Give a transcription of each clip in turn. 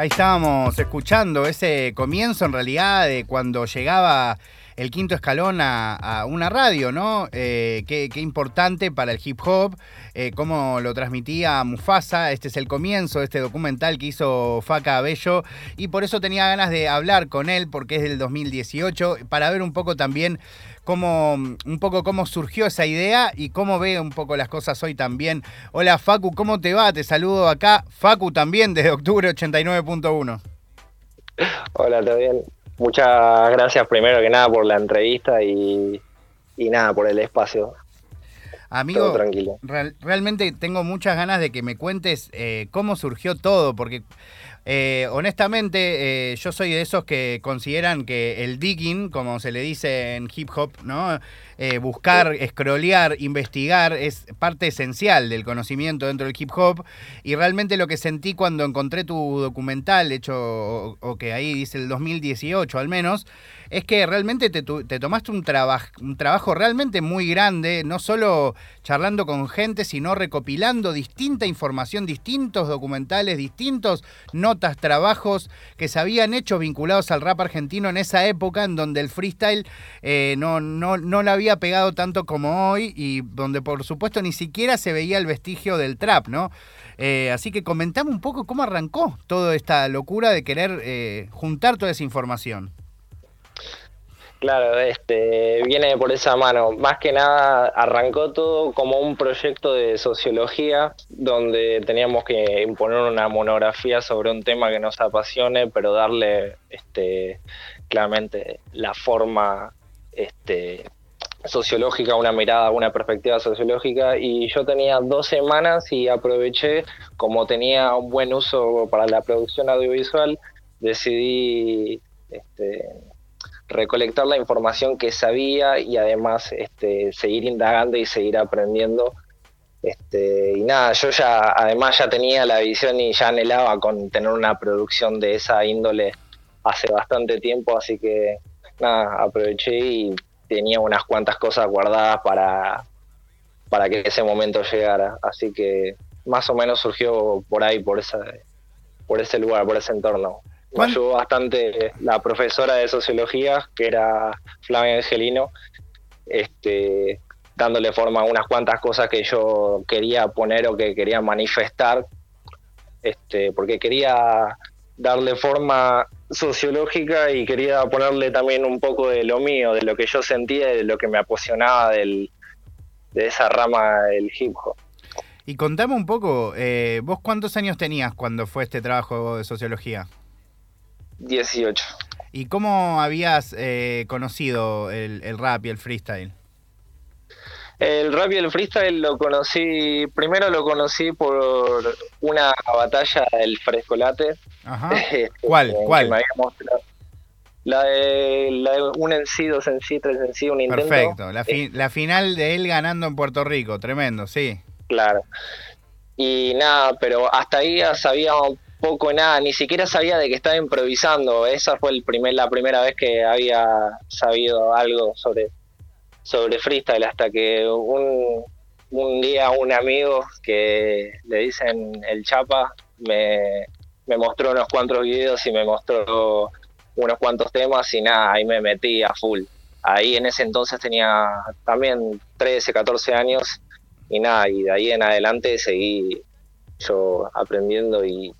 Ahí estábamos escuchando ese comienzo en realidad de cuando llegaba el quinto escalón a, una radio, ¿no? Eh, qué, importante para el hip hop, eh, cómo lo transmitía Mufasa. Este es el comienzo de este documental que hizo Faca Bello y por eso tenía ganas de hablar con él porque es del 2018 para ver un poco también cómo, un poco cómo surgió esa idea y cómo ve un poco las cosas hoy también. Hola Facu, ¿cómo te va? Te saludo acá. Facu también desde octubre 89.1. Hola, ¿todo bien? Muchas gracias primero que nada por la entrevista y, nada, por el espacio. Amigo, tranquilo. realmente tengo muchas ganas de que me cuentes eh, cómo surgió todo, porque eh, honestamente, eh, yo soy de esos que consideran que el digging, como se le dice en hip hop, ¿no? Eh, buscar, scrollear, investigar, es parte esencial del conocimiento dentro del hip hop. Y realmente lo que sentí cuando encontré tu documental, hecho, o, que ahí dice el 2018 al menos, es que realmente te, tomaste un, un trabajo realmente muy grande, no solo charlando con gente, sino recopilando distinta información, distintos documentales, distintos notas, trabajos que se habían hecho vinculados al rap argentino en esa época en donde el freestyle eh, no, no, no la había pegado tanto como hoy y donde por supuesto ni siquiera se veía el vestigio del trap, ¿no? Eh, así que comentame un poco cómo arrancó toda esta locura de querer eh, juntar toda esa información. Claro, este viene por esa mano. Más que nada arrancó todo como un proyecto de sociología donde teníamos que imponer una monografía sobre un tema que nos apasione, pero darle este claramente la forma este sociológica, una mirada, una perspectiva sociológica y yo tenía dos semanas y aproveché, como tenía un buen uso para la producción audiovisual, decidí este, recolectar la información que sabía y además este, seguir indagando y seguir aprendiendo. Este, y nada, yo ya además ya tenía la visión y ya anhelaba con tener una producción de esa índole hace bastante tiempo, así que nada, aproveché y tenía unas cuantas cosas guardadas para, para que ese momento llegara. Así que más o menos surgió por ahí, por, esa, por ese lugar, por ese entorno. Me ayudó bastante la profesora de sociología, que era Flavia Angelino, este, dándole forma a unas cuantas cosas que yo quería poner o que quería manifestar, este, porque quería darle forma sociológica y quería ponerle también un poco de lo mío, de lo que yo sentía, de lo que me apasionaba del, de esa rama del hip hop. Y contame un poco, eh, ¿vos cuántos años tenías cuando fue este trabajo de sociología? 18. ¿Y cómo habías eh, conocido el, el rap y el freestyle? El rap y el freestyle lo conocí, primero lo conocí por una batalla del frescolate. Ajá. Este, ¿Cuál? ¿Cuál? La de, la de un en sí, dos en sí, tres en sí, un intento. Perfecto, la, eh, la final de él ganando en Puerto Rico, tremendo, sí. Claro. Y nada, pero hasta ahí sabía un poco nada, ni siquiera sabía de que estaba improvisando. Esa fue el primer, la primera vez que había sabido algo sobre sobre freestyle hasta que un, un día un amigo que le dicen el Chapa me, me mostró unos cuantos videos y me mostró unos cuantos temas y nada, ahí me metí a full. Ahí en ese entonces tenía también 13, 14 años y nada, y de ahí en adelante seguí yo aprendiendo y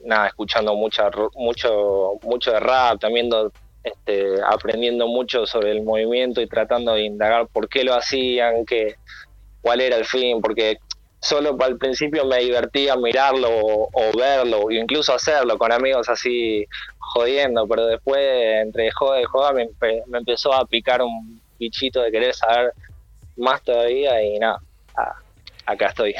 nada, escuchando mucha, mucho, mucho de rap, también este, aprendiendo mucho sobre el movimiento y tratando de indagar por qué lo hacían, qué, cuál era el fin, porque solo al principio me divertía mirarlo o, verlo, o incluso hacerlo con amigos así jodiendo, pero después entre joda y joda me, me empezó a picar un bichito de querer saber más todavía y nada, acá estoy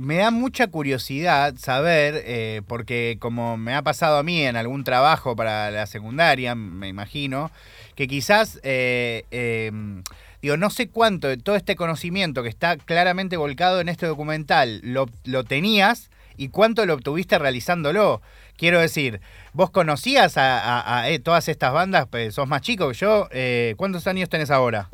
me da mucha curiosidad saber, eh, porque como me ha pasado a mí en algún trabajo para la secundaria, me imagino, que quizás, eh, em, digo, no sé cuánto de todo este conocimiento que está claramente volcado en este documental lo, tenías y cuánto lo obtuviste realizándolo. Quiero decir, vos conocías a, eh, todas estas bandas, pues sos más chico que yo, ¿cuántos años tenés ahora?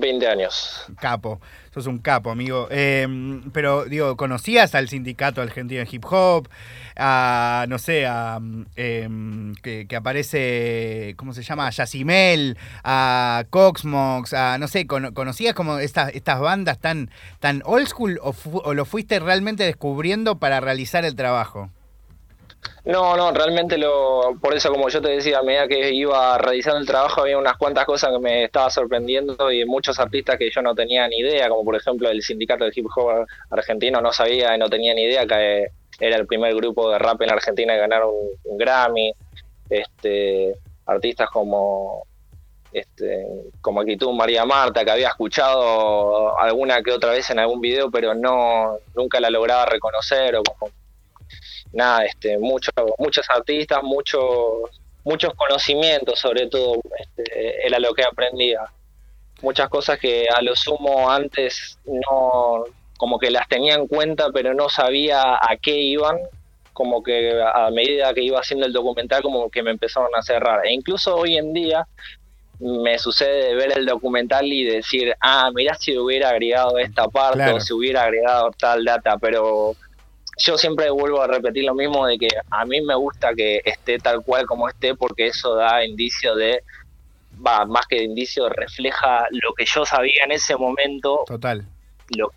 20 años. Capo, sos un capo, amigo. Em, pero, digo, ¿conocías al sindicato argentino de hip hop? A, no sé, a em, que, aparece, ¿cómo se llama? A Yacimel, a Coxmox, a, no sé, ¿conocías como estas, estas bandas tan, tan old school o, o lo fuiste realmente descubriendo para realizar el trabajo? No, no, realmente lo, por eso como yo te decía, a medida que iba realizando el trabajo había unas cuantas cosas que me estaba sorprendiendo y muchos artistas que yo no tenía ni idea, como por ejemplo el sindicato de hip hop argentino no sabía y no tenía ni idea que era el primer grupo de rap en Argentina que ganaron un, Grammy, este, artistas como este, como tú, María Marta, que había escuchado alguna que otra vez en algún video, pero no nunca la lograba reconocer, o como nada, este, muchos muchos artistas, muchos muchos conocimientos sobre todo, este, era lo que aprendía. Muchas cosas que a lo sumo antes no, como que las tenía en cuenta, pero no sabía a qué iban, como que a medida que iba haciendo el documental, como que me empezaron a cerrar. E incluso hoy en día me sucede ver el documental y decir, ah, mirá si hubiera agregado esta parte o si hubiera agregado tal data, pero yo siempre vuelvo a repetir lo mismo de que a mí me gusta que esté tal cual como esté porque eso da indicio de, va, más que de indicio, refleja lo que yo sabía en ese momento. Total. Lo,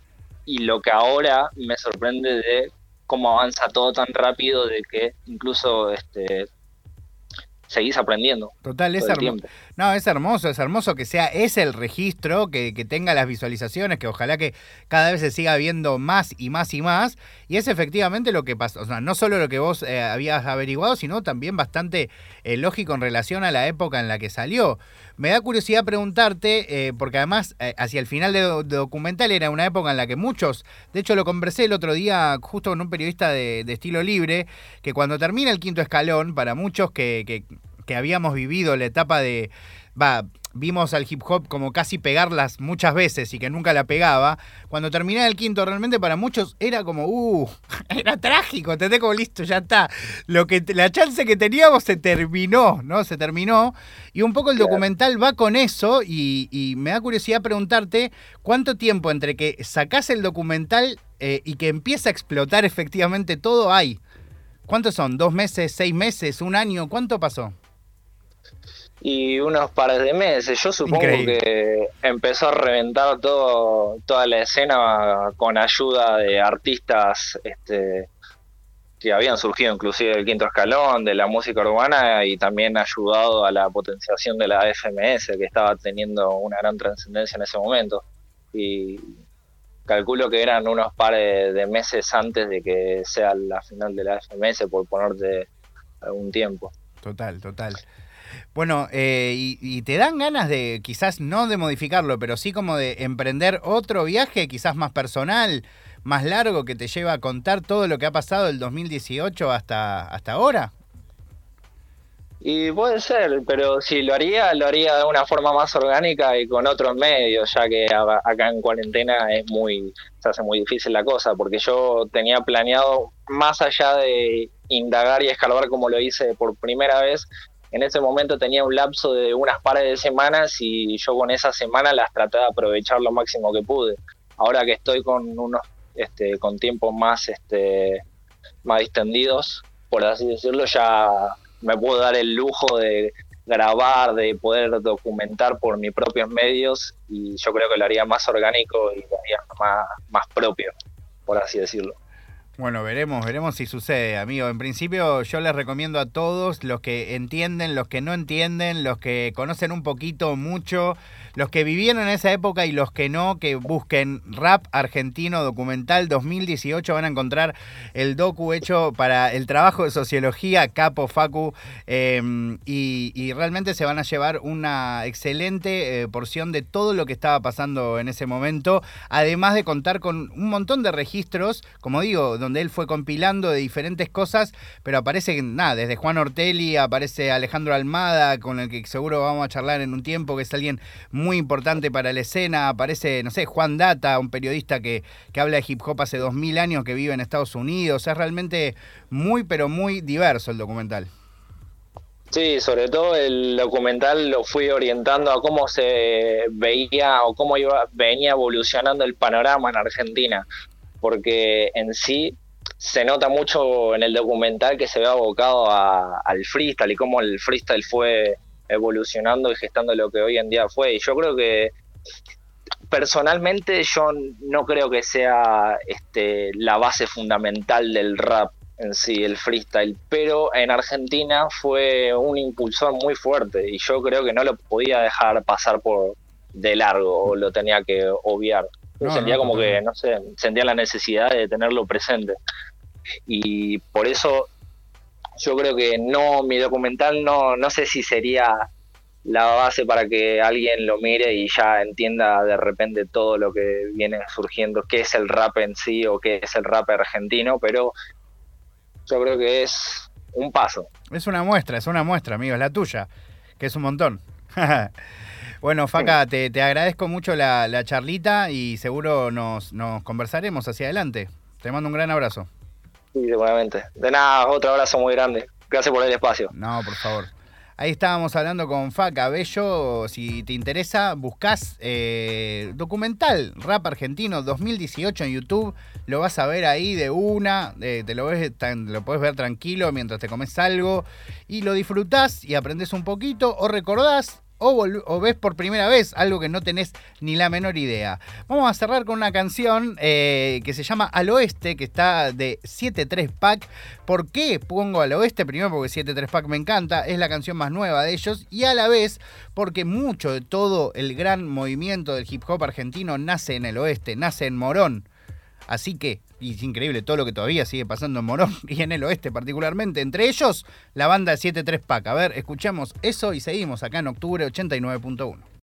y lo que ahora me sorprende de cómo avanza todo tan rápido de que incluso este seguís aprendiendo. Total, es. No, es hermoso, es hermoso que sea ese el registro, que, tenga las visualizaciones, que ojalá que cada vez se siga viendo más y más y más. Y es efectivamente lo que pasó. O sea, no solo lo que vos eh, habías averiguado, sino también bastante eh, lógico en relación a la época en la que salió. Me da curiosidad preguntarte, eh, porque además hacia el final del de documental era una época en la que muchos, de hecho lo conversé el otro día justo con un periodista de, estilo libre, que cuando termina el quinto escalón, para muchos que que habíamos vivido la etapa de, va, vimos al hip hop como casi pegarlas muchas veces y que nunca la pegaba, cuando terminaba el quinto realmente para muchos era como, uh, era trágico, ¿entendés? Como listo, ya está. Lo que, la chance que teníamos se terminó, ¿no? Se terminó. Y un poco el documental va con eso y, y me da curiosidad preguntarte cuánto tiempo entre que sacás el documental eh, y que empieza a explotar efectivamente todo hay. ¿Cuántos son? ¿Dos meses, seis meses, un año? ¿Cuánto pasó? Y unos pares de meses. Yo supongo que empezó a reventar todo, toda la escena con ayuda de artistas este, que habían surgido inclusive del quinto escalón, de la música urbana y también ayudado a la potenciación de la FMS que estaba teniendo una gran trascendencia en ese momento. Y calculo que eran unos pares de meses antes de que sea la final de la FMS, por ponerte algún tiempo. Total, total. Bueno, eh, y, te dan ganas de, quizás no de modificarlo, pero sí como de emprender otro viaje, quizás más personal, más largo, que te lleva a contar todo lo que ha pasado del 2018 hasta, hasta ahora? Y puede ser, pero si lo haría, lo haría de una forma más orgánica y con otros medios, ya que acá en cuarentena es muy, se hace muy difícil la cosa, porque yo tenía planeado, más allá de indagar y escalar como lo hice por primera vez, en ese momento tenía un lapso de unas pares de semanas y yo con esa semana las traté de aprovechar lo máximo que pude. Ahora que estoy con unos este, con tiempos más este más distendidos, por así decirlo, ya me puedo dar el lujo de grabar, de poder documentar por mis propios medios y yo creo que lo haría más orgánico y lo haría más, más propio, por así decirlo. Bueno, veremos, veremos si sucede, amigo. En principio yo les recomiendo a todos, los que entienden, los que no entienden, los que conocen un poquito, mucho, los que vivieron en esa época y los que no, que busquen Rap Argentino Documental 2018, van a encontrar el docu hecho para el trabajo de sociología, Capo Facu, em, y, realmente se van a llevar una excelente eh, porción de todo lo que estaba pasando en ese momento, además de contar con un montón de registros, como digo, donde él fue compilando de diferentes cosas, pero aparece, nada, desde Juan Ortelli, aparece Alejandro Almada, con el que seguro vamos a charlar en un tiempo, que es alguien importante para la escena. Aparece, no sé, Juan Data, un periodista que, que habla de hip hop hace dos mil años, que vive en Estados Unidos. Es realmente muy, pero muy diverso el documental. Sí, sobre todo el documental lo fui orientando a cómo se veía o cómo iba, venía evolucionando el panorama en Argentina, porque en sí se nota mucho en el documental que se ve abocado al freestyle y cómo el freestyle fue evolucionando y gestando lo que hoy en día fue. Y yo creo que personalmente yo no creo que sea este, la base fundamental del rap en sí, el freestyle, pero en Argentina fue un impulsor muy fuerte y yo creo que no lo podía dejar pasar por de largo o lo tenía que obviar. sentía como que, no sé, sentía la necesidad de tenerlo presente. Y por eso yo creo que no, mi documental no, no sé si sería la base para que alguien lo mire y ya entienda de repente todo lo que viene surgiendo, qué es el rap en sí o qué es el rap argentino, pero yo creo que es un paso. Es una muestra, es una muestra, amigo, es la tuya, que es un montón. bueno, Faca, te, agradezco mucho la, charlita y seguro nos, nos conversaremos hacia adelante. Te mando un gran abrazo. Sí, seguramente. De nada, otro abrazo muy grande. Gracias por el espacio. No, por favor. Ahí estábamos hablando con Faca Bello. Si te interesa, buscas eh, documental Rap Argentino 2018 en YouTube. Lo vas a ver ahí de una. Eh, te lo, ves, lo puedes ver tranquilo mientras te comes algo. Y lo disfrutás y aprendes un poquito. O recordás o, ves por primera vez algo que no tenés ni la menor idea. Vamos a cerrar con una canción eh, que se llama Al Oeste, que está de 7-3 Pack. ¿Por qué pongo Al Oeste? Primero porque 7-3 Pack me encanta, es la canción más nueva de ellos, y a la vez porque mucho de todo el gran movimiento del hip hop argentino nace en el oeste, nace en Morón. Así que, y es increíble todo lo que todavía sigue pasando en Morón y en el oeste particularmente. Entre ellos, la banda 73 Pack. A ver, escuchamos eso y seguimos acá en octubre 89.1.